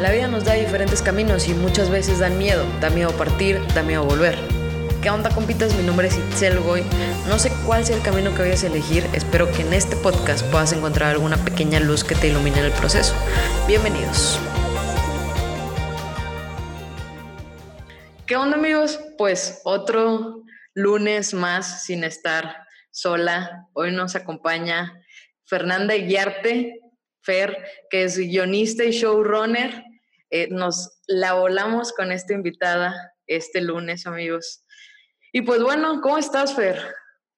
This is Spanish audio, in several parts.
La vida nos da diferentes caminos y muchas veces dan miedo. Da miedo partir, da miedo volver. ¿Qué onda, compitas? Mi nombre es Itzel Goy. No sé cuál sea el camino que vayas a elegir. Espero que en este podcast puedas encontrar alguna pequeña luz que te ilumine en el proceso. Bienvenidos. ¿Qué onda, amigos? Pues otro lunes más sin estar sola. Hoy nos acompaña Fernanda Guiarte, Fer, que es guionista y showrunner eh, nos la volamos con esta invitada este lunes, amigos. Y pues bueno, ¿cómo estás, Fer?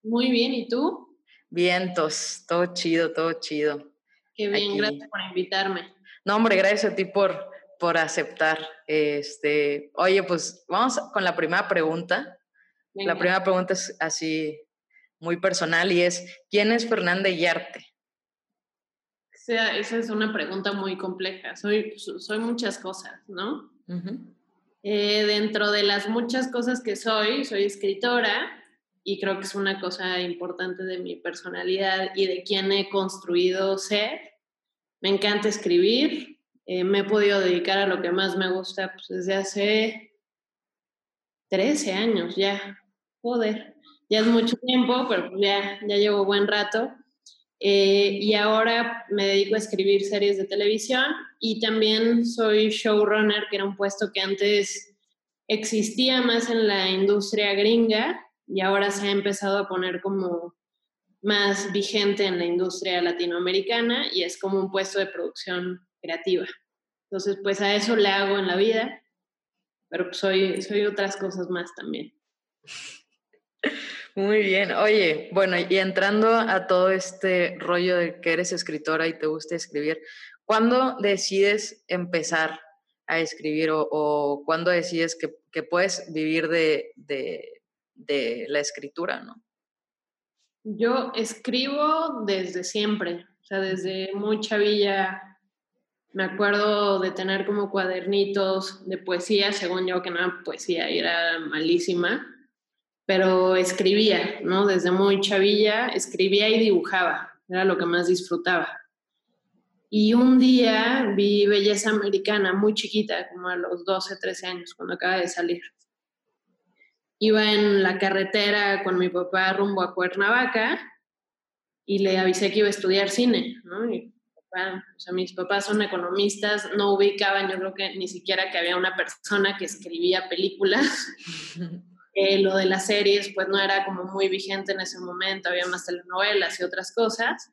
Muy bien, ¿y tú? Vientos, todo chido, todo chido. Qué bien, gracias por invitarme. No, hombre, gracias a ti por, por aceptar. Este, oye, pues vamos con la primera pregunta. La primera pregunta es así muy personal y es, ¿quién es Fernanda Yarte? Sea, esa es una pregunta muy compleja. Soy, soy muchas cosas, ¿no? Eh, dentro de las muchas cosas que soy, soy escritora y creo que es una cosa importante de mi personalidad y de quién he construido ser. Me encanta escribir, eh, me he podido dedicar a lo que más me gusta pues, desde hace 13 años ya. Joder, ya es mucho tiempo, pero pues ya, ya llevo buen rato. Eh, y ahora me dedico a escribir series de televisión y también soy showrunner, que era un puesto que antes existía más en la industria gringa y ahora se ha empezado a poner como más vigente en la industria latinoamericana y es como un puesto de producción creativa. Entonces, pues a eso le hago en la vida, pero soy, soy otras cosas más también. Muy bien. Oye, bueno, y entrando a todo este rollo de que eres escritora y te gusta escribir, ¿cuándo decides empezar a escribir o, cuándo decides que, puedes vivir de, de, la escritura, no? Yo escribo desde siempre, o sea, desde muy chavilla. Me acuerdo de tener como cuadernitos de poesía, según yo que no poesía, era malísima pero escribía, ¿no? Desde muy chavilla, escribía y dibujaba, era lo que más disfrutaba. Y un día vi Belleza Americana, muy chiquita, como a los 12, 13 años, cuando acaba de salir. Iba en la carretera con mi papá rumbo a Cuernavaca y le avisé que iba a estudiar cine, ¿no? Sea, mis papás son economistas, no ubicaban, yo creo que ni siquiera que había una persona que escribía películas. lo de las series pues no era como muy vigente en ese momento, había más telenovelas y otras cosas.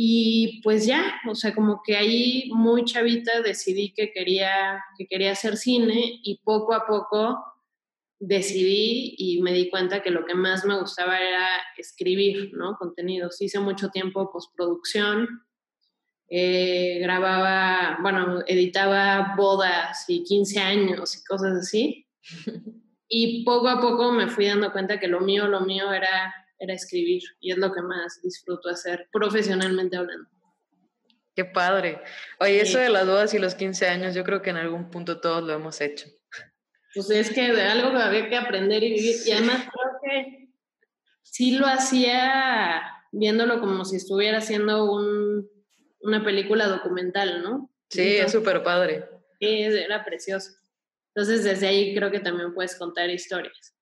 Y pues ya, o sea, como que ahí muy chavita decidí que quería, que quería hacer cine y poco a poco decidí y me di cuenta que lo que más me gustaba era escribir, ¿no? Contenidos. Hice mucho tiempo postproducción, eh, grababa, bueno, editaba bodas y 15 años y cosas así. Y poco a poco me fui dando cuenta que lo mío, lo mío era, era escribir y es lo que más disfruto hacer profesionalmente hablando. Qué padre. Oye, eso de las bodas y los 15 años, yo creo que en algún punto todos lo hemos hecho. Pues es que de algo que había que aprender y vivir. Y además creo que sí lo hacía viéndolo como si estuviera haciendo un, una película documental, ¿no? Sí, es súper padre. Sí, era precioso. Entonces, desde ahí creo que también puedes contar historias.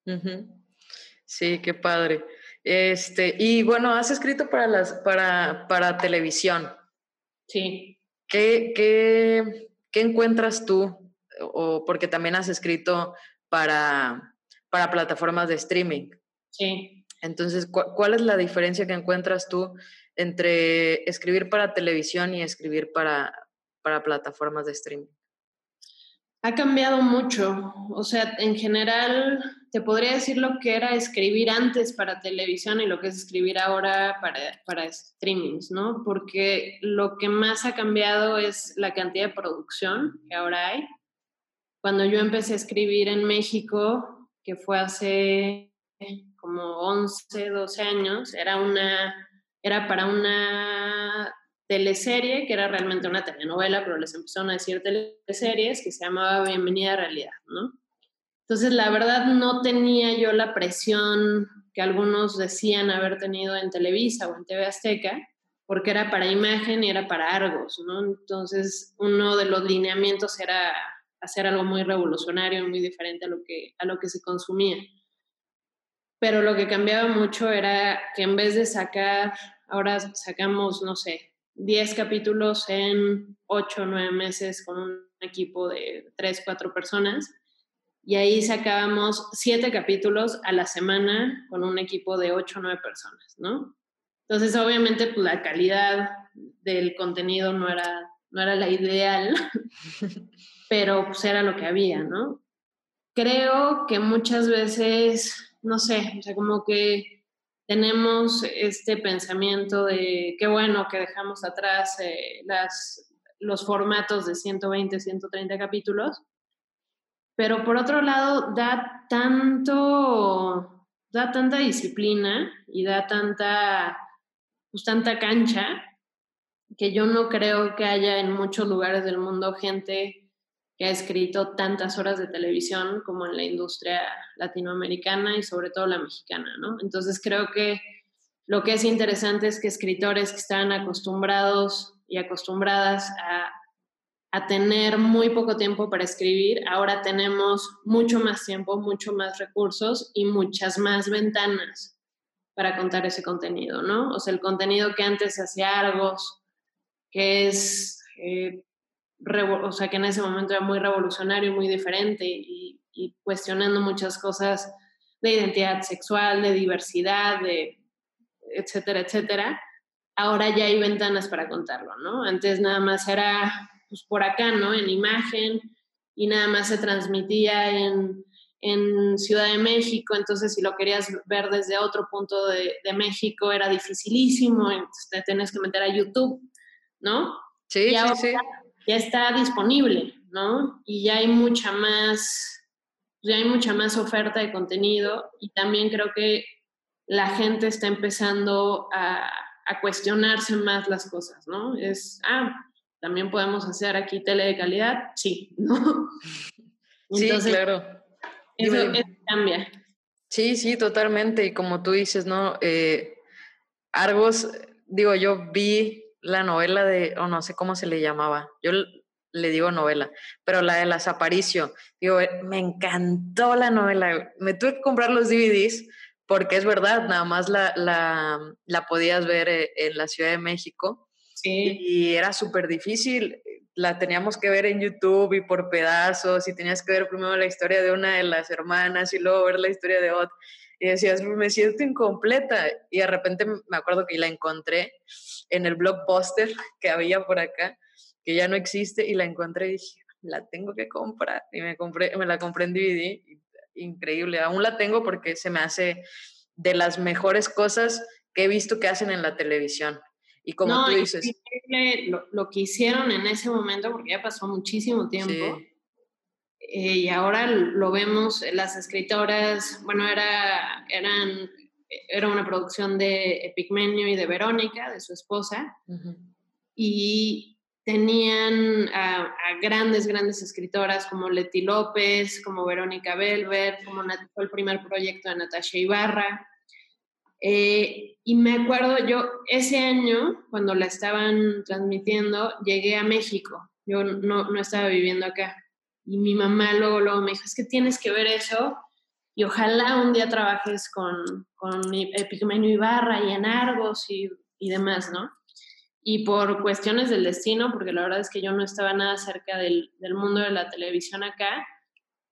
Sí, qué padre. Este, y bueno, has escrito para las, para, para televisión. Sí. ¿Qué, qué, qué encuentras tú? O porque también has escrito para, para plataformas de streaming. Sí. Entonces, ¿cuál es la diferencia que encuentras tú entre escribir para televisión y escribir para, para plataformas de streaming? Ha cambiado mucho. O sea, en general, te podría decir lo que era escribir antes para televisión y lo que es escribir ahora para, para streamings, ¿no? Porque lo que más ha cambiado es la cantidad de producción que ahora hay. Cuando yo empecé a escribir en México, que fue hace como 11, 12 años, era una era para una teleserie, que era realmente una telenovela, pero les empezaron a decir teleseries, que se llamaba Bienvenida a Realidad, ¿no? Entonces, la verdad, no tenía yo la presión que algunos decían haber tenido en Televisa o en TV Azteca, porque era para imagen y era para Argos, ¿no? Entonces, uno de los lineamientos era hacer algo muy revolucionario, muy diferente a lo que, a lo que se consumía. Pero lo que cambiaba mucho era que en vez de sacar, ahora sacamos, no sé, 10 capítulos en 8 o 9 meses con un equipo de 3, 4 personas, y ahí sacábamos 7 capítulos a la semana con un equipo de 8 o 9 personas, ¿no? Entonces, obviamente, pues, la calidad del contenido no era, no era la ideal, pero pues era lo que había, ¿no? Creo que muchas veces, no sé, o sea, como que tenemos este pensamiento de qué bueno que dejamos atrás eh, los formatos de 120, 130 capítulos, pero por otro lado da tanto, da tanta disciplina y da tanta pues, tanta cancha que yo no creo que haya en muchos lugares del mundo gente que ha escrito tantas horas de televisión como en la industria latinoamericana y sobre todo la mexicana, ¿no? Entonces creo que lo que es interesante es que escritores que están acostumbrados y acostumbradas a, a tener muy poco tiempo para escribir, ahora tenemos mucho más tiempo, mucho más recursos y muchas más ventanas para contar ese contenido, ¿no? O sea, el contenido que antes hacía Argos, que es, eh, o sea, que en ese momento era muy revolucionario, muy diferente y, y, cuestionando muchas cosas de identidad sexual, de diversidad, de etcétera, etcétera. Ahora ya hay ventanas para contarlo, ¿no? Antes nada más era pues, por acá, ¿no? En imagen y nada más se transmitía en en Ciudad de México, entonces si lo querías ver desde otro punto de, México era dificilísimo, entonces te tienes que meter a YouTube, ¿no? Sí, sí, sí. Ya está disponible, ¿no? Y ya hay mucha más, ya hay mucha más oferta de contenido y también creo que la gente está empezando a, a cuestionarse más las cosas, ¿no? Es, ah, también podemos hacer aquí tele de calidad, sí, ¿no? sí, claro eso, cambia. Sí, sí, totalmente. Y como tú dices, ¿no? Eh, Argos, digo, yo vi la novela de, o no sé cómo se le llamaba, yo le digo novela, pero la de las Aparicio, digo, eh, me encantó la novela, me tuve que comprar los DVDs porque es verdad, nada más la, la, la podías ver eh, en la Ciudad de México sí. y era súper difícil la teníamos que ver en YouTube y por pedazos y tenías que ver primero la historia de una de las hermanas y luego ver la historia de otra. Y decías, me siento incompleta. Y de repente me acuerdo que la encontré en el blockbuster que había por acá, que ya no existe, y la encontré y dije, la tengo que comprar. Y me, compré, me la compré en DVD. Increíble. Aún la tengo porque se me hace de las mejores cosas que he visto que hacen en la televisión. Y como tú dices... Lo, lo, que hicieron en ese momento, porque ya pasó muchísimo tiempo, eh, y ahora lo vemos, las escritoras, bueno, era, eran, era una producción de Epigmenio y de Verónica, de su esposa, y tenían a, a, grandes, grandes escritoras como Leti López, como Verónica Belver, como fue el primer proyecto de Natasha Ibarra, eh, y me acuerdo, yo ese año, cuando la estaban transmitiendo, llegué a México. Yo no, no estaba viviendo acá. Y mi mamá luego, luego me dijo, es que tienes que ver eso y ojalá un día trabajes con, con Epigmenio Ibarra y en Argos y, y demás, ¿no? Y por cuestiones del destino, porque la verdad es que yo no estaba nada cerca del, del mundo de la televisión acá,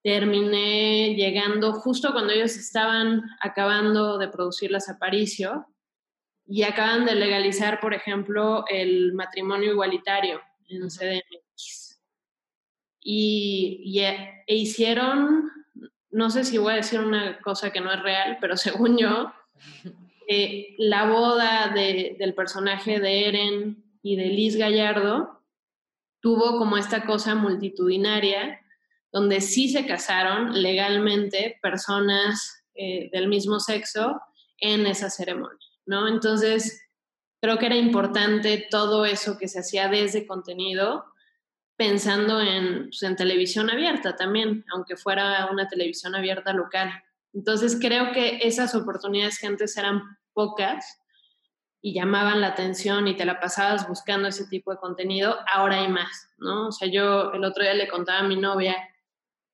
terminé llegando justo cuando ellos estaban acabando de producir las Aparicio y acaban de legalizar, por ejemplo, el matrimonio igualitario en CDMX. Y, e, e, hicieron, no sé si voy a decir una cosa que no es real, pero según yo, eh, la boda del personaje de Eren y de Liz Gallardo tuvo como esta cosa multitudinaria donde sí se casaron legalmente personas eh, del mismo sexo en esa ceremonia, ¿no? Entonces, creo que era importante todo eso que se hacía desde contenido, pensando en, pues, en televisión abierta también, aunque fuera una televisión abierta local. Entonces, creo que esas oportunidades que antes eran pocas, y llamaban la atención y te la pasabas buscando ese tipo de contenido, ahora hay más, ¿no? O sea, yo el otro día le contaba a mi novia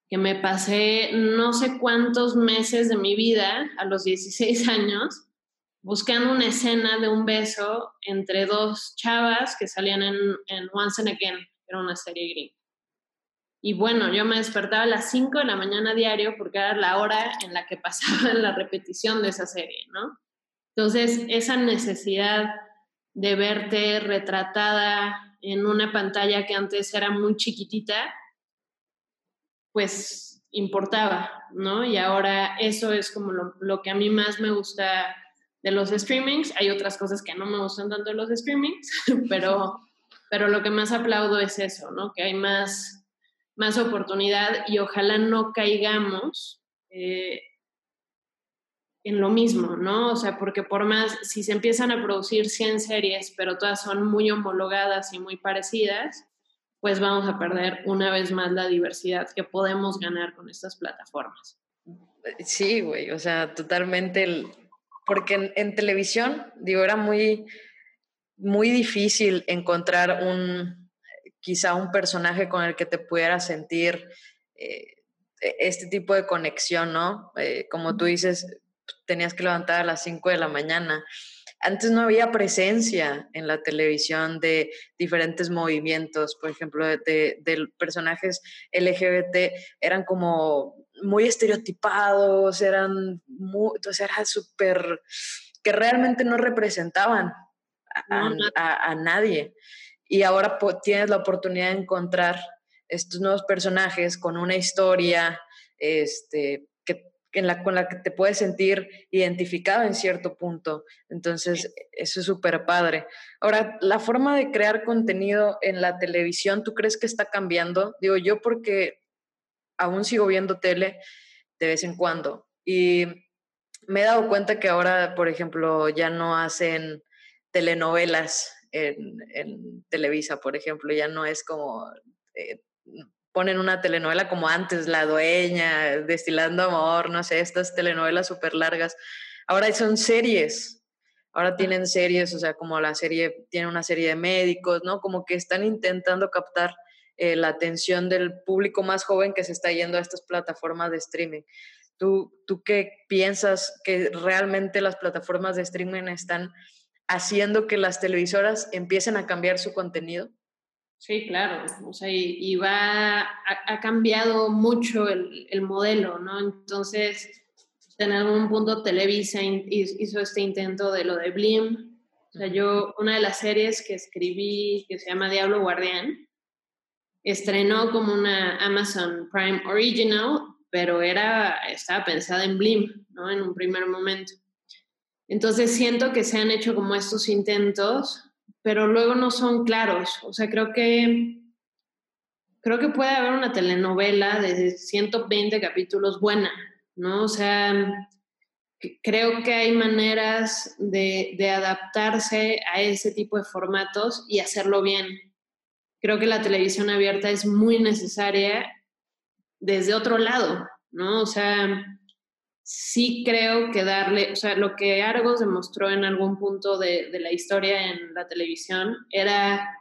que me pasé no sé cuántos meses de mi vida, a los 16 años, buscando una escena de un beso entre dos chavas que salían en, en Once and Again, era una serie gringa. Y bueno, yo me despertaba a las 5 de la mañana diario porque era la hora en la que pasaba la repetición de esa serie, ¿no? Entonces, esa necesidad de verte retratada en una pantalla que antes era muy chiquitita, pues importaba, ¿no? Y ahora eso es como lo, que a mí más me gusta de los streamings. Hay otras cosas que no me gustan tanto de los streamings, pero, pero lo que más aplaudo es eso, ¿no? Que hay más, más oportunidad y ojalá no caigamos eh, en lo mismo, ¿no? O sea, porque por más, si se empiezan a producir 100 series, pero todas son muy homologadas y muy parecidas, pues vamos a perder una vez más la diversidad que podemos ganar con estas plataformas. Sí, güey, o sea, totalmente, porque en, televisión, digo, era muy, muy difícil encontrar un, quizá un personaje con el que te pudieras sentir eh, e, este tipo de conexión, ¿no? Eh, como tú dices, tenías que levantar a las 5 de la mañana. Antes no había presencia en la televisión de diferentes movimientos, por ejemplo, de, personajes LGBT, eran como muy estereotipados, eran muy, entonces era súper, que realmente no representaban a, nadie. Y ahora tienes la oportunidad de encontrar estos nuevos personajes con una historia, este, la, con la que te puedes sentir identificado en cierto punto. Entonces, eso es súper padre. Ahora, la forma de crear contenido en la televisión, ¿tú crees que está cambiando? Digo yo porque aún sigo viendo tele de vez en cuando y me he dado cuenta que ahora, por ejemplo, ya no hacen telenovelas en, Televisa, por ejemplo, ya no es como... Eh, ponen una telenovela como antes, La Dueña, Destilando Amor, no sé, estas telenovelas súper largas. Ahora son series, ahora tienen series, o sea, como la serie, tiene una serie de médicos, ¿no? Como que están intentando captar eh, la atención del público más joven que se está yendo a estas plataformas de streaming. ¿Tú, ¿Tú qué piensas que realmente las plataformas de streaming están haciendo que las televisoras empiecen a cambiar su contenido? Sí, claro, o sea, y, va, ha, cambiado mucho el, el, modelo, ¿no? Entonces, en algún punto Televisa hizo este intento de lo de Blim. O sea, yo, una de las series que escribí, que se llama Diablo Guardián, estrenó como una Amazon Prime Original, pero era, estaba pensada en Blim, ¿no? En un primer momento. Entonces siento que se han hecho como estos intentos pero luego no son claros. O sea, creo que creo que puede haber una telenovela de 120 capítulos buena, ¿no? O sea, creo que hay maneras de, de, adaptarse a ese tipo de formatos y hacerlo bien. Creo que la televisión abierta es muy necesaria desde otro lado, ¿no? O sea, sí creo que darle, o sea, lo que Argos demostró en algún punto de, la historia en la televisión era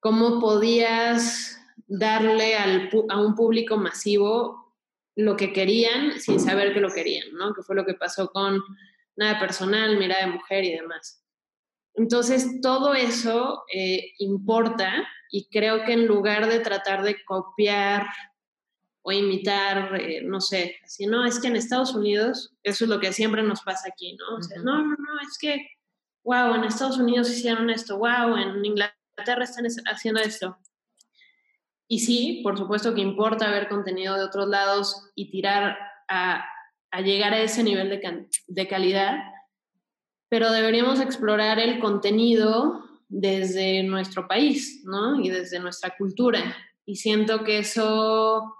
cómo podías darle a un público masivo lo que querían sin saber que lo querían, ¿no? Que fue lo que pasó con Nada Personal, Mirada de Mujer y demás. Entonces, todo eso eh, importa y creo que en lugar de tratar de copiar o imitar, eh, no sé, así, no, es que en Estados Unidos, eso es lo que siempre nos pasa aquí, ¿no? O sea, no, no, no, es que, wow, en Estados Unidos hicieron esto, wow, en Inglaterra están haciendo esto. Y sí, por supuesto que importa ver contenido de otros lados y tirar a, a llegar a ese nivel de, de calidad, pero deberíamos explorar el contenido desde nuestro país, ¿no? Y desde nuestra cultura. Y siento que eso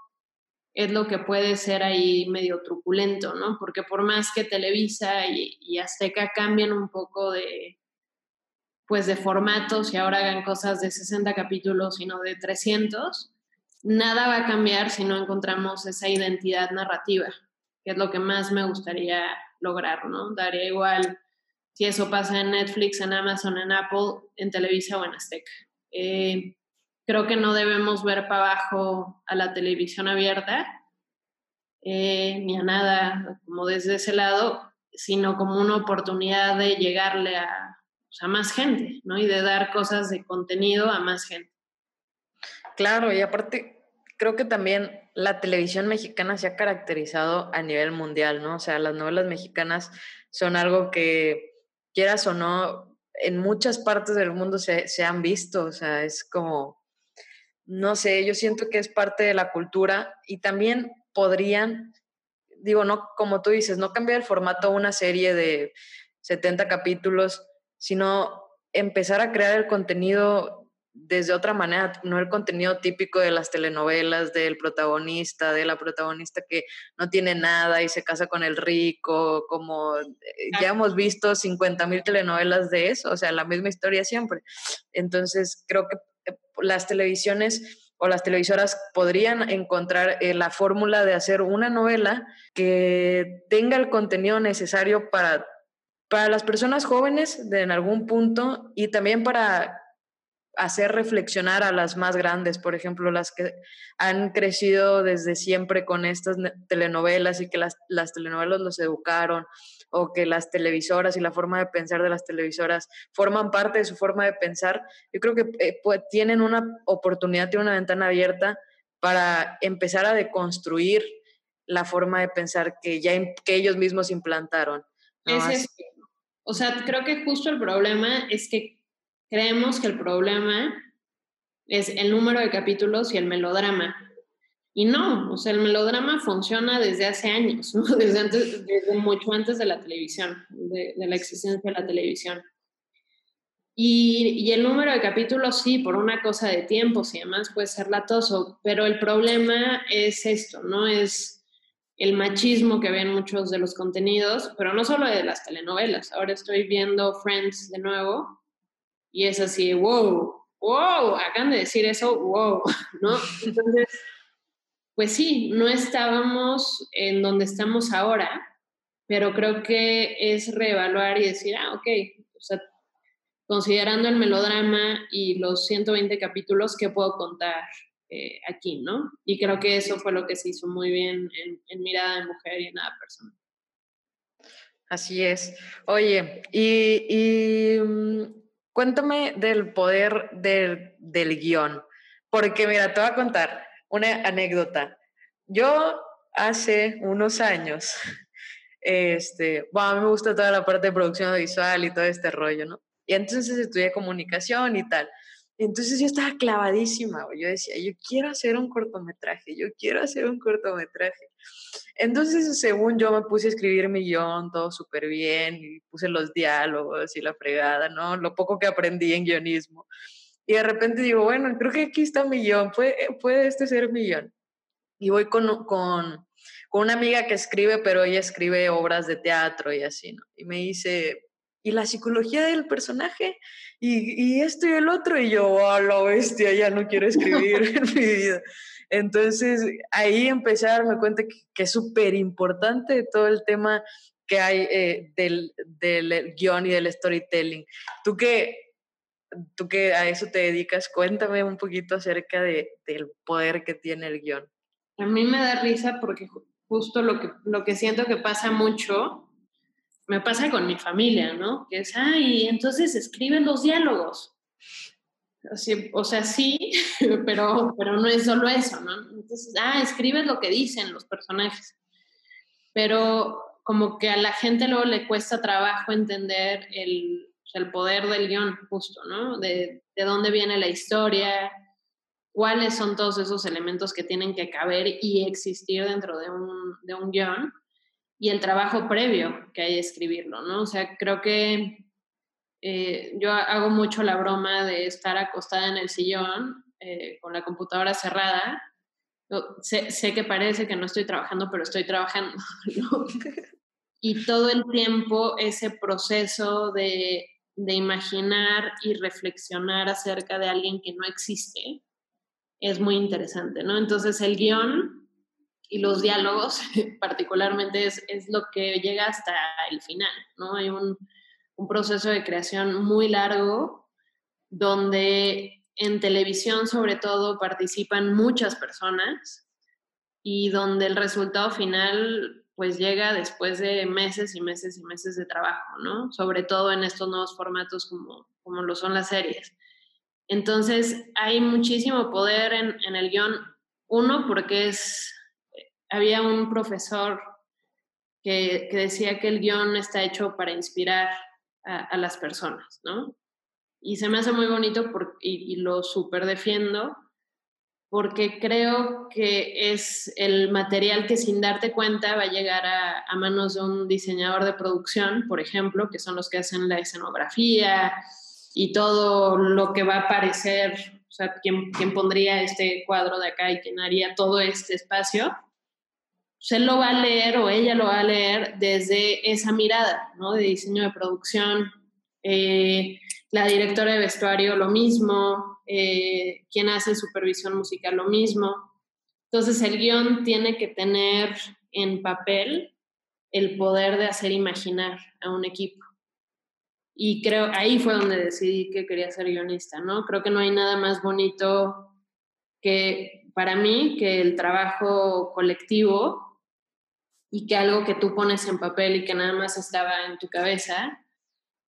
es lo que puede ser ahí medio truculento, ¿no? Porque por más que Televisa y, Azteca cambien un poco de, pues de formatos y ahora hagan cosas de 60 capítulos y no de 300, nada va a cambiar si no encontramos esa identidad narrativa, que es lo que más me gustaría lograr, ¿no? Daría igual si eso pasa en Netflix, en Amazon, en Apple, en Televisa o en Azteca. Eh, creo que no debemos ver para abajo a la televisión abierta, eh, ni a nada como desde ese lado, sino como una oportunidad de llegarle a, a más gente, ¿no? Y de dar cosas de contenido a más gente. Claro, y aparte, creo que también la televisión mexicana se ha caracterizado a nivel mundial, ¿no? O sea, las novelas mexicanas son algo que, quieras o no, en muchas partes del mundo se, se han visto, o sea, es como, no sé, yo siento que es parte de la cultura y también podrían, digo, no, como tú dices, no cambiar el formato a una serie de 70 capítulos, sino empezar a crear el contenido desde otra manera, no el contenido típico de las telenovelas, del protagonista, de la protagonista que no tiene nada y se casa con el rico, como eh, ya hemos visto 50 mil telenovelas de eso, o sea, la misma historia siempre. Entonces, creo que las televisiones o las televisoras podrían encontrar eh, la fórmula de hacer una novela que tenga el contenido necesario para, para las personas jóvenes de en algún punto y también para hacer reflexionar a las más grandes, por ejemplo, las que han crecido desde siempre con estas telenovelas y que las, telenovelas los educaron, o que las televisoras y la forma de pensar de las televisoras forman parte de su forma de pensar, yo creo que eh, pues, tienen una oportunidad, tienen una ventana abierta para empezar a deconstruir la forma de pensar que ya que ellos mismos implantaron. o sea, creo que justo el problema es que creemos que el problema es el número de capítulos y el melodrama. Y no, o sea, el melodrama funciona desde hace años, desde, antes, desde mucho antes de la televisión, de, la existencia de la televisión. Y, y, el número de capítulos, sí, por una cosa de tiempos y demás puede ser latoso, pero el problema es esto, ¿no? Es el machismo que ven muchos de los contenidos, pero no solo de las telenovelas. Ahora estoy viendo Friends de nuevo y es así, wow, wow, acaban de decir eso, wow, ¿no? Entonces, pues sí, no estábamos en donde estamos ahora, pero creo que es reevaluar y decir, ah, ok, o sea, considerando el melodrama y los 120 capítulos, ¿qué puedo contar eh, aquí, no? Y creo que eso fue lo que se hizo muy bien en, Mirada de Mujer y en Nada Personal. Así es. Oye, y, mm, Cuéntame del poder del, del guion, porque mira, te voy a contar una anécdota. Yo hace unos años, este, bueno, a mí me gusta toda la parte de producción visual y todo este rollo, ¿no? Y entonces estudié comunicación y tal. Entonces yo estaba clavadísima, yo decía, yo quiero hacer un cortometraje, yo quiero hacer un cortometraje. Entonces, según yo me puse a escribir mi guion, todo súper bien, y puse los diálogos y la fregada, ¿no? Lo poco que aprendí en guionismo. Y de repente digo, bueno, creo que aquí está mi guion, puede, puede este ser mi guion. Y voy con, con, con una amiga que escribe, pero ella escribe obras de teatro y así, ¿no? Y me dice, y la psicología del personaje y, y esto y el otro. Y yo, a la bestia, ya no quiero escribir en mi vida. Entonces ahí empecé a darme cuenta que, es súper importante todo el tema que hay eh, del, del, guion y del storytelling. Tú que, tú que a eso te dedicas, cuéntame un poquito acerca de, del poder que tiene el guion. A mí me da risa porque justo lo que, lo que siento que pasa mucho me pasa con mi familia, ¿no? Que es, ay, entonces escriben los diálogos. O sea, sí, pero, pero no es solo eso, ¿no? Entonces, ah, escribes lo que dicen los personajes. Pero como que a la gente luego le cuesta trabajo entender el, el poder del guion, justo, ¿no? De, de, dónde viene la historia, cuáles son todos esos elementos que tienen que caber y existir dentro de un, de un guion y el trabajo previo que hay de escribirlo, ¿no? O sea, creo que eh, yo hago mucho la broma de estar acostada en el sillón eh, con la computadora cerrada. sé, sé, que parece que no estoy trabajando, pero estoy trabajando, ¿no? Y todo el tiempo ese proceso de, de imaginar y reflexionar acerca de alguien que no existe es muy interesante, ¿no? Entonces el guion y los diálogos particularmente es, es, lo que llega hasta el final, ¿no? Hay un, un proceso de creación muy largo, donde en televisión sobre todo participan muchas personas y donde el resultado final pues llega después de meses y meses y meses de trabajo, ¿no? Sobre todo en estos nuevos formatos como, como lo son las series. Entonces, hay muchísimo poder en, en el guion, uno, porque es, había un profesor que, que, decía que el guion está hecho para inspirar a, las personas, ¿no? Y se me hace muy bonito y, lo súper defiendo porque creo que es el material que sin darte cuenta va a llegar a, a, manos de un diseñador de producción, por ejemplo, que son los que hacen la escenografía y todo lo que va a aparecer, o sea, quién, quién pondría este cuadro de acá y quién haría todo este espacio, se lo va a leer o ella lo va a leer desde esa mirada, ¿no? De diseño de producción. Eh, la directora de vestuario lo mismo, eh, quien hace supervisión musical lo mismo. Entonces el guion tiene que tener en papel el poder de hacer imaginar a un equipo. Y creo, ahí fue donde decidí que quería ser guionista, ¿no? Creo que no hay nada más bonito que para mí que el trabajo colectivo y que algo que tú pones en papel y que nada más estaba en tu cabeza,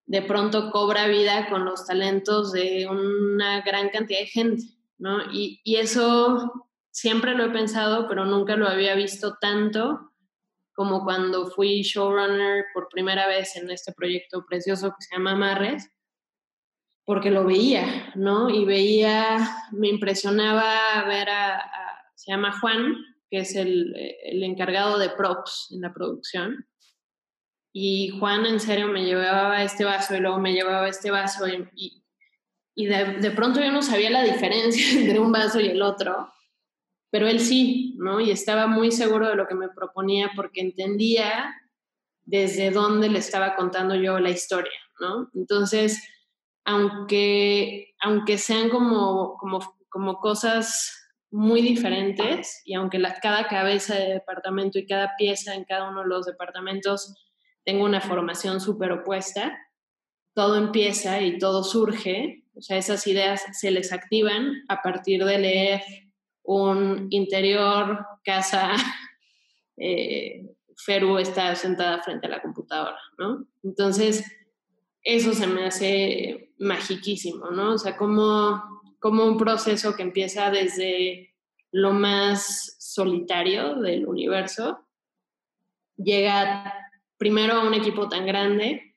de pronto cobra vida con los talentos de una gran cantidad de gente, ¿no? Y, y, eso siempre lo he pensado, pero nunca lo había visto tanto como cuando fui showrunner por primera vez en este proyecto precioso que se llama Marres, porque lo veía, ¿no? Y veía, me impresionaba ver a, a se llama Juan, que es el, el encargado de props en la producción, y Juan en serio me llevaba este vaso y luego me llevaba este vaso y, y, de, de, pronto yo no sabía la diferencia entre un vaso y el otro, pero él sí, ¿no? Y estaba muy seguro de lo que me proponía porque entendía desde dónde le estaba contando yo la historia, ¿no? Entonces, aunque, aunque sean como, como, como cosas muy diferentes y aunque la, cada cabeza de departamento y cada pieza en cada uno de los departamentos tengo una formación súper opuesta, todo empieza y todo surge, o sea, esas ideas se les activan a partir de leer un interior, casa, eh, Feru está sentada frente a la computadora, ¿no? Entonces, eso se me hace magiquísimo, ¿no? O sea, como, como un proceso que empieza desde lo más solitario del universo, llega primero a un equipo tan grande,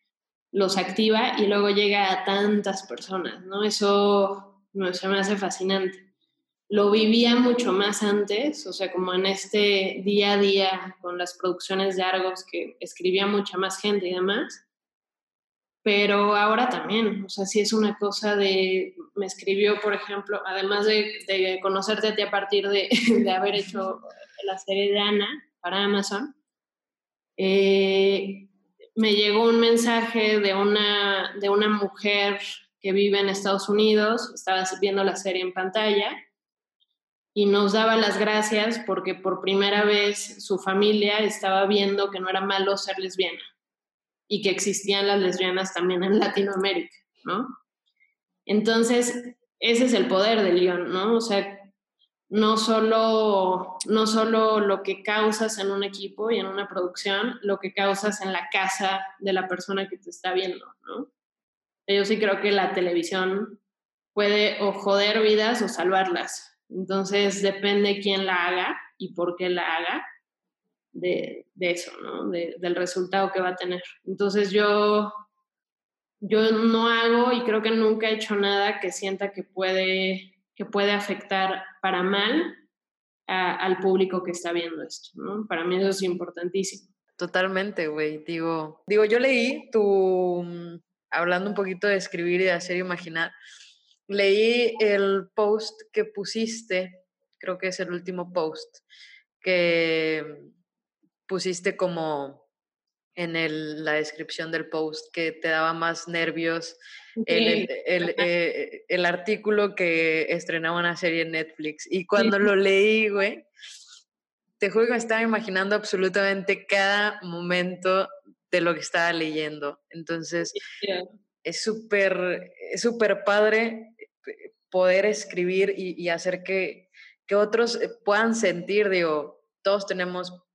los activa y luego llega a tantas personas, ¿no? Eso no, se me hace fascinante. Lo vivía mucho más antes, o sea, como en este día a día con las producciones de Argos que escribía mucha más gente y demás, pero ahora también, o sea, sí es una cosa de, me escribió, por ejemplo, además de, de conocerte a ti a partir de, de haber hecho la serie de Ana para Amazon, eh, me llegó un mensaje de una, de una mujer que vive en Estados Unidos, estaba viendo la serie en pantalla y nos daba las gracias porque por primera vez su familia estaba viendo que no era malo ser lesbiana y que existían las lesbianas también en Latinoamérica, ¿no? Entonces, ese es el poder del guion, ¿no? O sea, no solo, no solo lo que causas en un equipo y en una producción, lo que causas en la casa de la persona que te está viendo, ¿no? Yo sí creo que la televisión puede o joder vidas o salvarlas. Entonces depende quién la haga y por qué la haga de, eso, ¿no? De, del resultado que va a tener. Entonces yo, yo no hago y creo que nunca he hecho nada que sienta que puede que puede afectar para mal al público que está viendo esto, ¿no? Para mí eso es importantísimo. Totalmente, güey. Digo, digo, yo leí tu, mm, hablando un poquito de escribir y de hacer imaginar, leí el post que pusiste, creo que es el último post, que pusiste como en el, la descripción del post que te daba más nervios el, el, eh, el, artículo que estrenaba una serie en Netflix. Y cuando lo leí, güey, te juro que me estaba imaginando absolutamente cada momento de lo que estaba leyendo. Entonces, es súper, es súper padre eh, poder escribir y, hacer que, que, otros eh, puedan sentir, digo, todos tenemos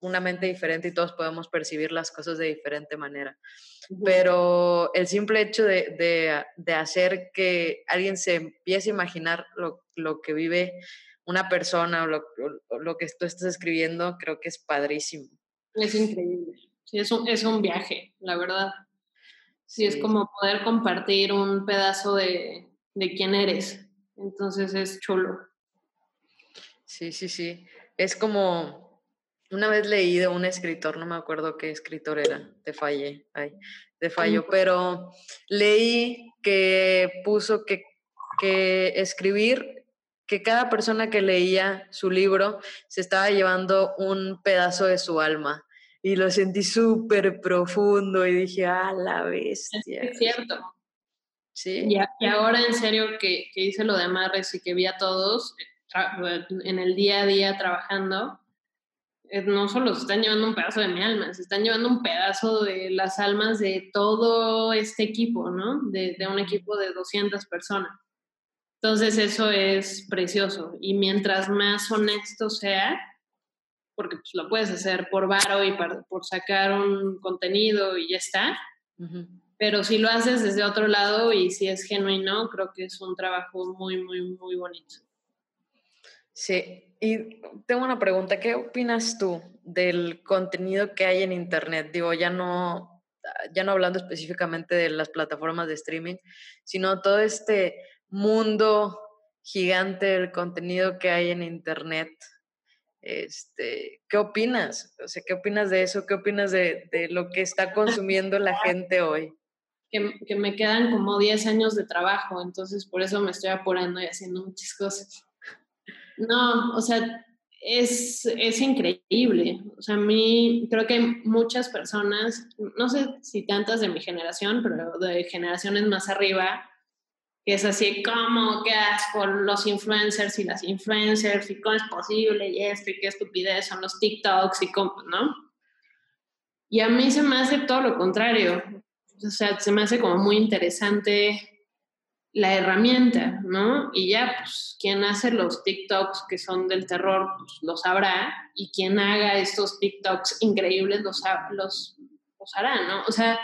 una mente diferente y todos podemos percibir las cosas de diferente manera. Pero el simple hecho de, de, de, hacer que alguien se empiece a imaginar lo, lo que vive una persona o lo, lo, que tú estás escribiendo, creo que es padrísimo. Es increíble. Sí, es un, es un viaje, la verdad. Sí, es como poder compartir un pedazo de, de quién eres. Entonces es chulo. Sí, sí, sí. Es como, una vez leí de un escritor, no me acuerdo qué escritor era, te fallé, ay, te fallo, pero leí que puso que, que escribir, que cada persona que leía su libro se estaba llevando un pedazo de su alma y lo sentí súper profundo y dije, ah, la bestia. Es cierto. Sí. Y, ahora en serio que, que, hice lo de amarres y que vi a todos eh, en el día a día trabajando, no solo se están llevando un pedazo de mi alma, se están llevando un pedazo de las almas de todo este equipo, ¿no? De, de un equipo de 200 personas. Entonces eso es precioso. Y mientras más honesto sea, porque pues, lo puedes hacer por varo y por sacar un contenido y ya está. Pero si lo haces desde otro lado y si es genuino, creo que es un trabajo muy, muy, muy bonito. Sí, y tengo una pregunta, ¿qué opinas tú del contenido que hay en Internet? Digo, ya no, ya no hablando específicamente de las plataformas de streaming, sino todo este mundo gigante del contenido que hay en Internet. Este, ¿Qué opinas? O sea, ¿qué opinas de eso? ¿Qué opinas de, de lo que está consumiendo la gente hoy? Que, me quedan como 10 años de trabajo, entonces por eso me estoy apurando y haciendo muchas cosas. No, o sea, es, es increíble. O sea, a mí creo que hay muchas personas, no sé si tantas de mi generación, pero de generaciones más arriba, que es así, ¿cómo? ¿Qué asco? Los influencers y las influencers, y cómo es posible, y esto, y qué estupidez son los TikToks, y cómo, ¿no? Y a mí se me hace todo lo contrario. O sea, se me hace como muy interesante la herramienta, ¿no? Y ya, pues, quien hace los TikToks que son del terror, pues lo sabrá, y quien haga estos TikToks increíbles los, los, los hará, ¿no? O sea,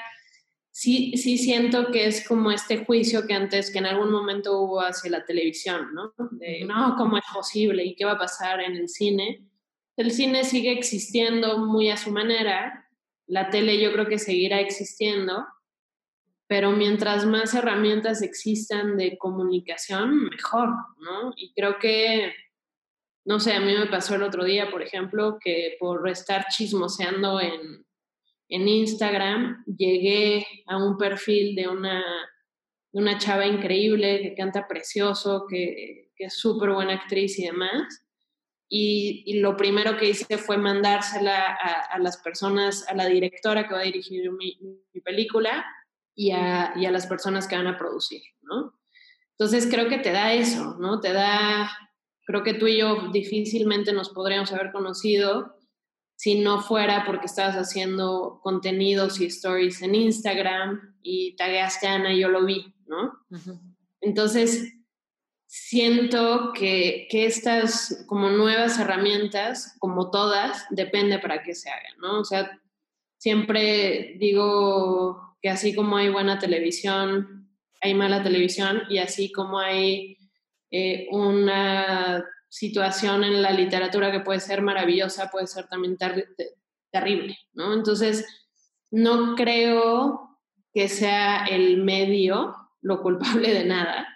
sí, sí siento que es como este juicio que antes, que en algún momento hubo hacia la televisión, ¿no? De, no, ¿cómo es posible? ¿Y qué va a pasar en el cine? El cine sigue existiendo muy a su manera, la tele yo creo que seguirá existiendo, pero mientras más herramientas existan de comunicación, mejor, ¿no? Y creo que, no sé, a mí me pasó el otro día, por ejemplo, que por estar chismoseando en, en Instagram, llegué a un perfil de una, una chava increíble que canta precioso, que, que es súper buena actriz y demás. Y, lo primero que hice fue mandársela a, las personas, a la directora que va a dirigir mi, película y a, y a, las personas que van a producir, ¿no? Entonces creo que te da eso, ¿no? Te da, creo que tú y yo difícilmente nos podríamos haber conocido si no fuera porque estabas haciendo contenidos y stories en Instagram y tagueaste a Ana y yo lo vi, ¿no? Entonces, siento que, que, estas como nuevas herramientas, como todas, depende para qué se hagan, ¿no? O sea, siempre digo que así como hay buena televisión, hay mala televisión y así como hay eh, una situación en la literatura que puede ser maravillosa, puede ser también terrible, ¿no? Entonces, no creo que sea el medio lo culpable de nada.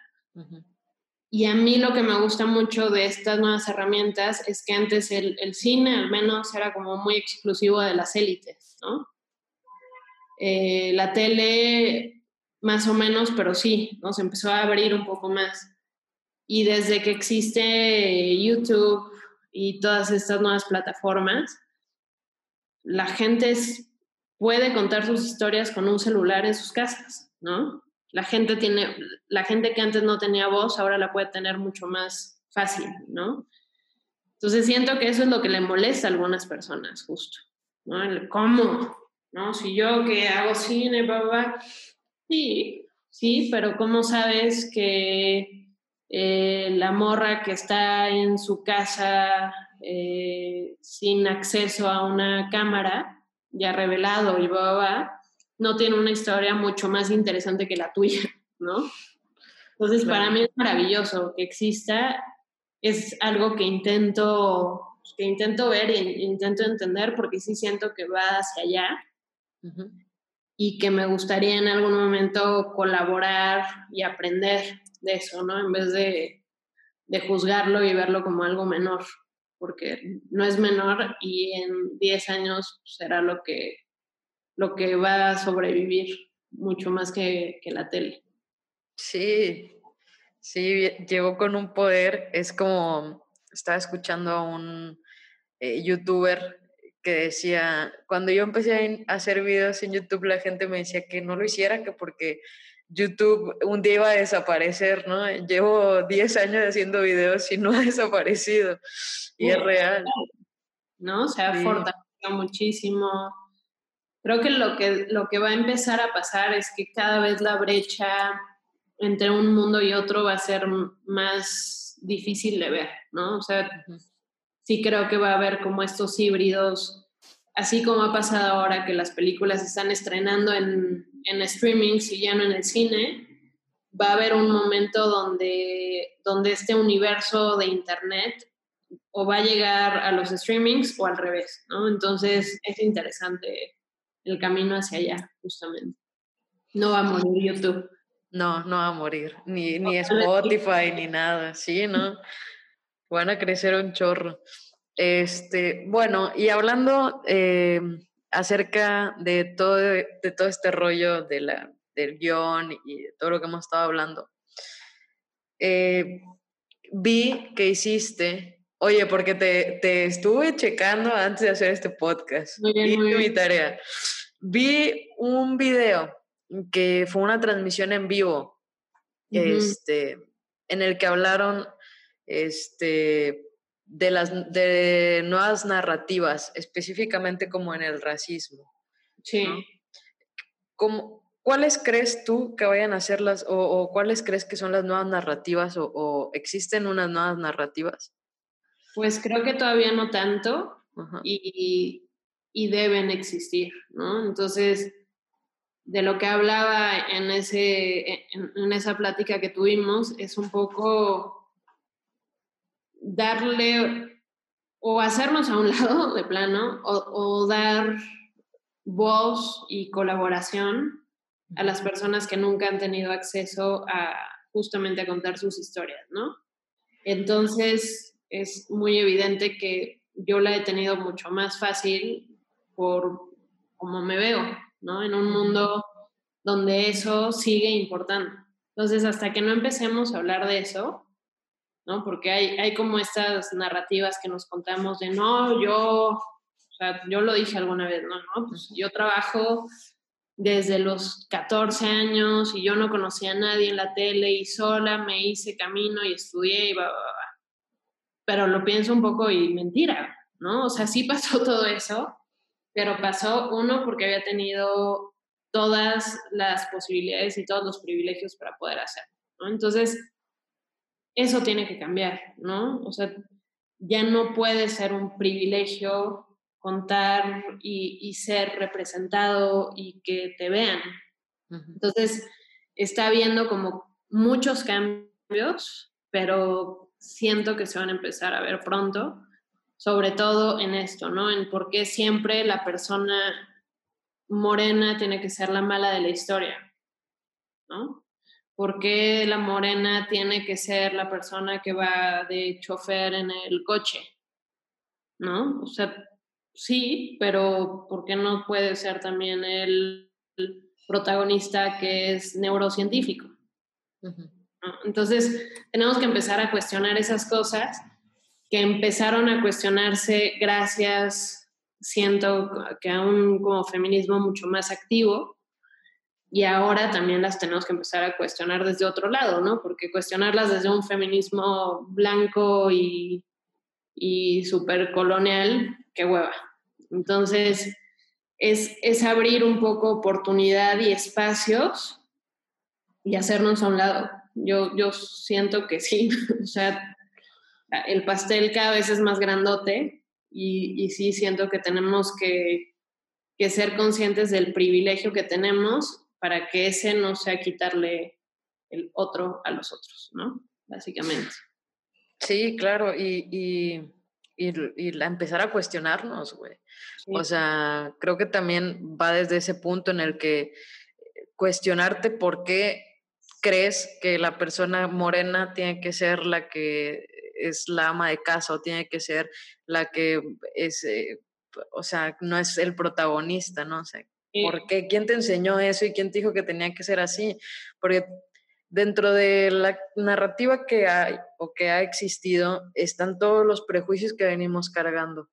Y a mí lo que me gusta mucho de estas nuevas herramientas es que antes el, el cine al menos era como muy exclusivo de las élites, ¿no? Eh, la tele más o menos, pero sí, nos empezó a abrir un poco más. Y desde que existe YouTube y todas estas nuevas plataformas, la gente puede contar sus historias con un celular en sus casas, ¿no? La gente tiene, la gente que antes no tenía voz ahora la puede tener mucho más fácil, ¿no? Entonces siento que eso es lo que le molesta a algunas personas, justo, ¿no? ¿Cómo? ¿No? Si yo que hago cine, papá, sí, sí, pero ¿cómo sabes que eh, la morra que está en su casa eh, sin acceso a una cámara, ya revelado y va, no tiene una historia mucho más interesante que la tuya, ¿no? Entonces, para mí es maravilloso que exista, es algo que intento, que intento ver e intento entender porque sí siento que va hacia allá y que me gustaría en algún momento colaborar y aprender de eso, ¿no? En vez de, de juzgarlo y verlo como algo menor porque no es menor y en 10 años será lo que, lo que va a sobrevivir mucho más que, que la tele. Sí, sí, llegó con un poder, es como, estaba escuchando a un eh, youtuber que decía, cuando yo empecé a hacer videos en YouTube, la gente me decía que no lo hiciera, que porque YouTube un día iba a desaparecer, ¿no? Llevo 10 años haciendo videos y no ha desaparecido. Y es real. ¿No? Se ha fortalecido muchísimo. Creo que lo, que lo que va a empezar a pasar es que cada vez la brecha entre un mundo y otro va a ser más difícil de ver, ¿no? O sea, sí creo que va a haber como estos híbridos, así como ha pasado ahora que las películas están estrenando en en streaming, si ya no en el cine, va a haber un momento donde, donde este universo de Internet o va a llegar a los streamings o al revés, ¿no? Entonces es interesante el camino hacia allá, justamente. No va a morir YouTube. No, no va a morir, ni, ni Spotify, ni nada, sí, ¿no? Van a crecer un chorro. Este, bueno, y hablando eh, acerca de todo, de todo este rollo de la, del guion y de todo lo que hemos estado hablando. Eh, vi que hiciste, oye, porque te, te, estuve checando antes de hacer este podcast. Muy bien, mi tarea. Vi un video que fue una transmisión en vivo, este, en el que hablaron este, de las de nuevas narrativas, específicamente como en el racismo. Sí. ¿Cuáles crees tú que vayan a ser las, o, cuáles crees que son las nuevas narrativas, o, existen unas nuevas narrativas? Pues creo que todavía no tanto y, deben existir, ¿no? Entonces, de lo que hablaba en, ese, en esa plática que tuvimos, es un poco darle o hacernos a un lado de plano o, dar voz y colaboración a las personas que nunca han tenido acceso a justamente a contar sus historias, ¿no? Entonces es muy evidente que yo la he tenido mucho más fácil por cómo me veo, ¿no? En un mundo donde eso sigue importando. Entonces, hasta que no empecemos a hablar de eso, ¿no? Porque hay, hay como estas narrativas que nos contamos de, no, yo, o sea, yo lo dije alguna vez, no, no, pues yo trabajo desde los 14 años y yo no conocía a nadie en la tele y sola me hice camino y estudié y va, va, va. Pero lo pienso un poco y mentira, ¿no? O sea, sí pasó todo eso, pero pasó uno porque había tenido todas las posibilidades y todos los privilegios para poder hacerlo, ¿no? Entonces, eso tiene que cambiar, ¿no? O sea, ya no puede ser un privilegio contar y, ser representado y que te vean. Entonces, está habiendo como muchos cambios, pero siento que se van a empezar a ver pronto, sobre todo en esto, ¿no? En por qué siempre la persona morena tiene que ser la mala de la historia, ¿no? ¿Por qué la morena tiene que ser la persona que va de chofer en el coche? ¿No? O sea, sí, pero ¿por qué no puede ser también el protagonista que es neurocientífico? Entonces, tenemos que empezar a cuestionar esas cosas que empezaron a cuestionarse gracias, siento que a un como feminismo mucho más activo, y ahora también las tenemos que empezar a cuestionar desde otro lado, ¿no? Porque cuestionarlas desde un feminismo blanco y, y súper colonial, qué hueva. Entonces, es, es abrir un poco oportunidad y espacios y hacernos a un lado. Yo, yo siento que sí, o sea, el pastel cada vez es más grandote y, y sí siento que tenemos que, que, ser conscientes del privilegio que tenemos para que ese no sea quitarle el otro a los otros, ¿no? Básicamente. Sí, claro, y, y, y, la, empezar a cuestionarnos, güey. O sea, creo que también va desde ese punto en el que cuestionarte por qué crees que la persona morena tiene que ser la que es la ama de casa o tiene que ser la que es, eh, o sea, no es el protagonista, ¿no? sé ¿por qué? ¿Quién te enseñó eso y quién te dijo que tenía que ser así? Porque dentro de la narrativa que hay o que ha existido están todos los prejuicios que venimos cargando.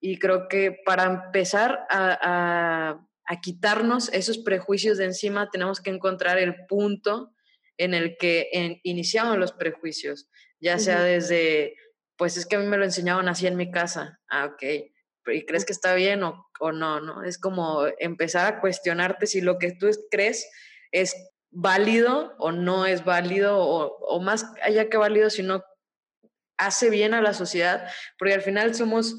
Y creo que para empezar a, a quitarnos esos prejuicios de encima tenemos que encontrar el punto en el que iniciamos los prejuicios, ya sea desde, pues es que a mí me lo enseñaban así en mi casa, ah, ok, ¿y crees que está bien o, o no? no? Es como empezar a cuestionarte si lo que tú crees es válido o no es válido, o, o más allá que válido, si no hace bien a la sociedad, porque al final somos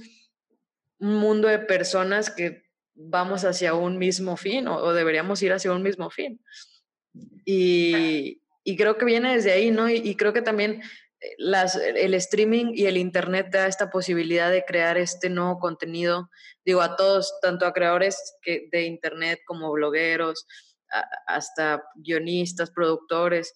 un mundo de personas que vamos hacia un mismo fin o, deberíamos ir hacia un mismo fin. Y, y, creo que viene desde ahí, ¿no? Y, creo que también las, el streaming y el internet da esta posibilidad de crear este nuevo contenido, digo, a todos, tanto a creadores que, de internet como blogueros, hasta guionistas, productores,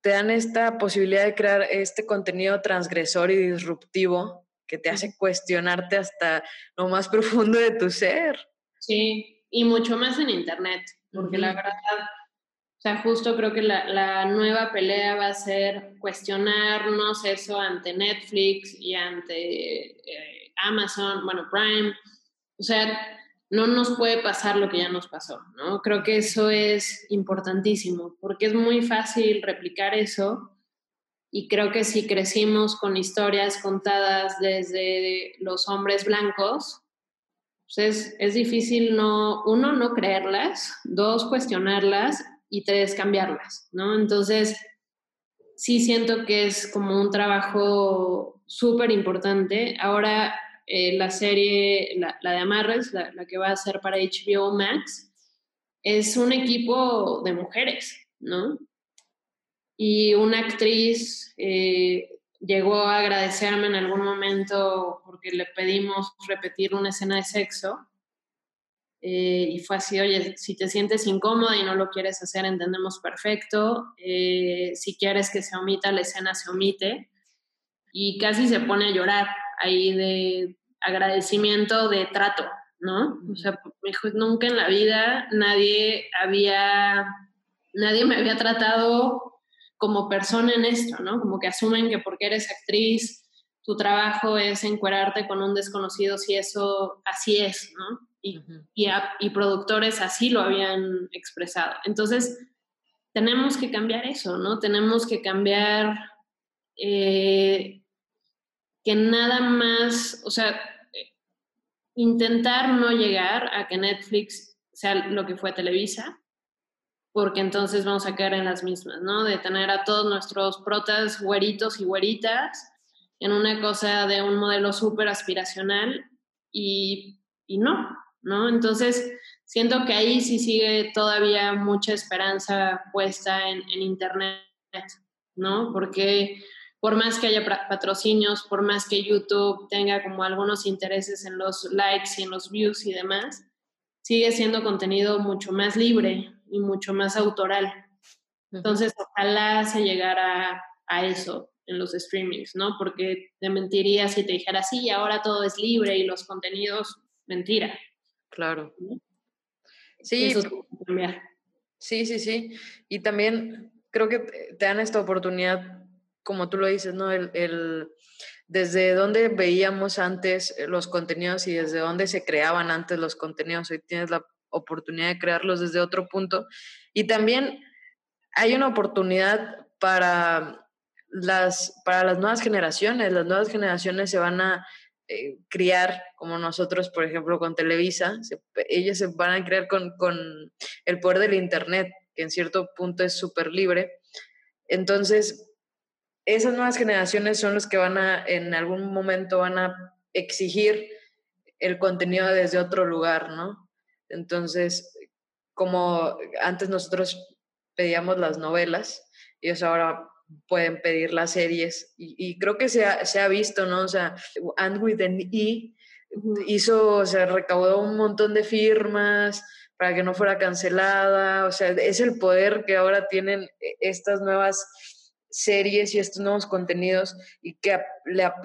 te dan esta posibilidad de crear este contenido transgresor y disruptivo que te hace cuestionarte hasta lo más profundo de tu ser. Sí, y mucho más en Internet, porque la verdad, justo creo que la, nueva pelea va a ser cuestionarnos eso ante Netflix y ante eh, Amazon, bueno, Prime. O sea, no nos puede pasar lo que ya nos pasó, ¿no? Creo que eso es importantísimo, porque es muy fácil replicar eso. Y creo que si crecimos con historias contadas desde los hombres blancos, pues es, difícil, no, uno, no creerlas, dos, cuestionarlas y tres, cambiarlas, ¿no? Entonces, sí siento que es como un trabajo súper importante. Ahora, eh, la serie, la, de Amarres, la, que va a ser para HBO Max, es un equipo de mujeres, ¿no? Y una actriz eh, llegó a agradecerme en algún momento porque le pedimos repetir una escena de sexo. Eh, y fue así, oye, si te sientes incómoda y no lo quieres hacer, entendemos perfecto. Eh, si quieres que se omita la escena, se omite. Y casi se pone a llorar ahí de agradecimiento de trato, ¿no? O sea, me dijo, nunca en la vida nadie había, nadie me había tratado como persona en esto, ¿no? Como que asumen que porque eres actriz, tu trabajo es encuerarte con un desconocido si eso así es, ¿no? Y, y, productores así lo habían expresado. Entonces, tenemos que cambiar eso, ¿no? Tenemos que cambiar eh, que nada más, o sea, intentar no llegar a que Netflix sea lo que fue Televisa, porque entonces vamos a caer en las mismas, ¿no? De tener a todos nuestros protas güeritos y güeritas en una cosa de un modelo súper aspiracional y, y, no, ¿no? Entonces, siento que ahí sí sigue todavía mucha esperanza puesta en, en Internet, ¿no? Porque por más que haya patrocinios, por más que YouTube tenga como algunos intereses en los likes y en los views y demás, sigue siendo contenido mucho más libre, y mucho más autoral. Entonces, ojalá se llegara a eso en los streamings, ¿no? Porque te mentiría si te dijera, sí, ahora todo es libre y los contenidos, mentira. Claro. Sí, sí, sí, sí. Y también creo que te dan esta oportunidad, como tú lo dices, ¿no? El, el, desde dónde veíamos antes los contenidos y desde dónde se creaban antes los contenidos. Hoy tienes la oportunidad de crearlos desde otro punto. Y también hay una oportunidad para las, para las nuevas generaciones. Las nuevas generaciones se van a eh, criar como nosotros, por ejemplo, con Televisa, ellos se van a criar con, con el poder del Internet, que en cierto punto es súper libre. Entonces, esas nuevas generaciones son los que van a, en algún momento van a exigir el contenido desde otro lugar, ¿no? Entonces, como antes nosotros pedíamos las novelas, ellos ahora pueden pedir las series y, creo que se ha, se ha, visto, ¿no? O sea, And with an E hizo, o sea, recaudó un montón de firmas para que no fuera cancelada, o sea, es el poder que ahora tienen e, estas nuevas series y estos nuevos contenidos y que,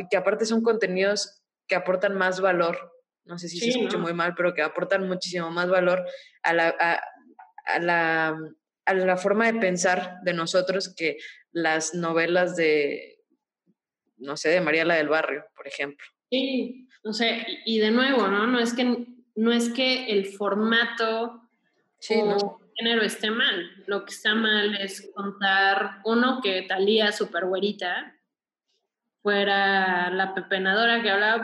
que aparte son contenidos que aportan más valor, no sé si se escucha muy mal, pero que aportan muchísimo más valor a la, a, la, a la forma de pensar de nosotros que las novelas de, no sé, de Mariela del Barrio, por ejemplo. Sí, no sé, y de nuevo, ¿no? No es que, no es que el formato sí, o género esté mal. Lo que está mal es contar, uno, que Talía, super güerita, fuera la pepenadora que hablaba,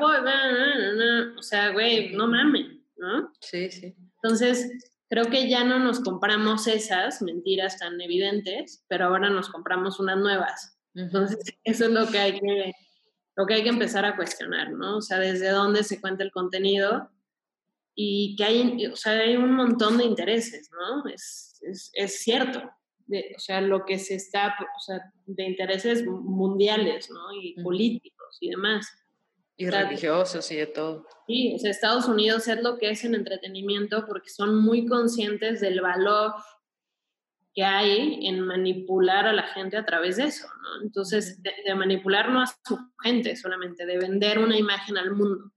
o sea, güey, no mames, ¿no? Sí, sí. Entonces, creo que ya no nos compramos esas mentiras tan evidentes, pero ahora nos compramos unas nuevas. Entonces, eso es lo que hay que, lo que, hay que empezar a cuestionar, ¿no? O sea, desde dónde se cuenta el contenido y que hay, o sea, hay un montón de intereses, ¿no? Es, es, es cierto. o sea, lo que se está, o sea, de intereses mundiales, ¿no? Y políticos y demás. Y religiosos y de todo. Sí, o sea, Estados Unidos es lo que es en entretenimiento porque son muy conscientes del valor que hay en manipular a la gente a través de eso, ¿no? Entonces, de, manipular no a su gente solamente, de vender una imagen al mundo,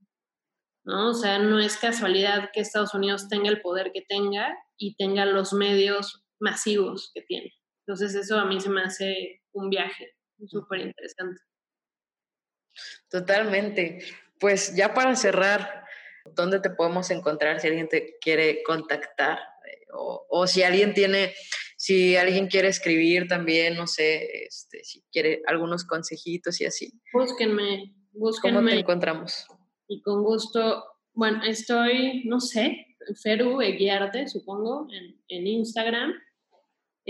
¿no? O sea, no es casualidad que Estados Unidos tenga el poder que tenga y tenga los medios masivos que tiene. Entonces, eso a mí se me hace un viaje súper interesante. Totalmente. Pues ya para cerrar, ¿dónde te podemos encontrar si alguien te quiere contactar? Eh, o, si alguien tiene, si alguien quiere escribir también, no sé, este, si quiere algunos consejitos y así. Búsquenme, búsquenme. ¿Cómo te encontramos? Y con gusto, bueno, estoy, no sé, Feru Eguiarte, supongo, en, en Instagram.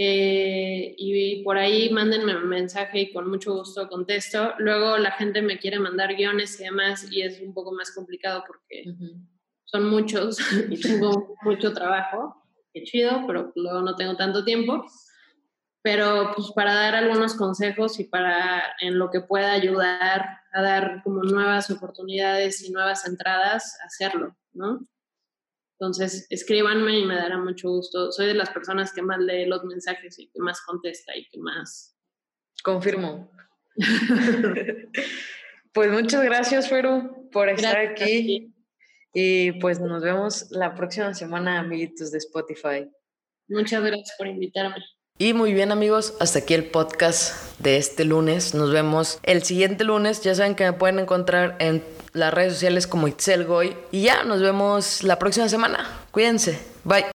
Eh, y por ahí mándenme un mensaje y con mucho gusto contesto. Luego la gente me quiere mandar guiones y demás y es un poco más complicado porque son muchos y tengo mucho trabajo. Qué chido, pero luego no tengo tanto tiempo. Pero pues para dar algunos consejos y para en lo que pueda ayudar a dar como nuevas oportunidades y nuevas entradas, hacerlo, ¿no? Entonces, escríbanme y me dará mucho gusto. Soy de las personas que más lee los mensajes y que más contesta y que más... Confirmo. pues muchas gracias, Feru, por estar aquí. Y pues nos vemos la próxima semana, amiguitos de Spotify. Muchas gracias por invitarme. Y muy bien amigos, hasta aquí el podcast de este lunes. Nos vemos el siguiente lunes. Ya saben que me pueden encontrar en las redes sociales como Itzel Goy. Y ya, nos vemos la próxima semana. Cuídense. Bye.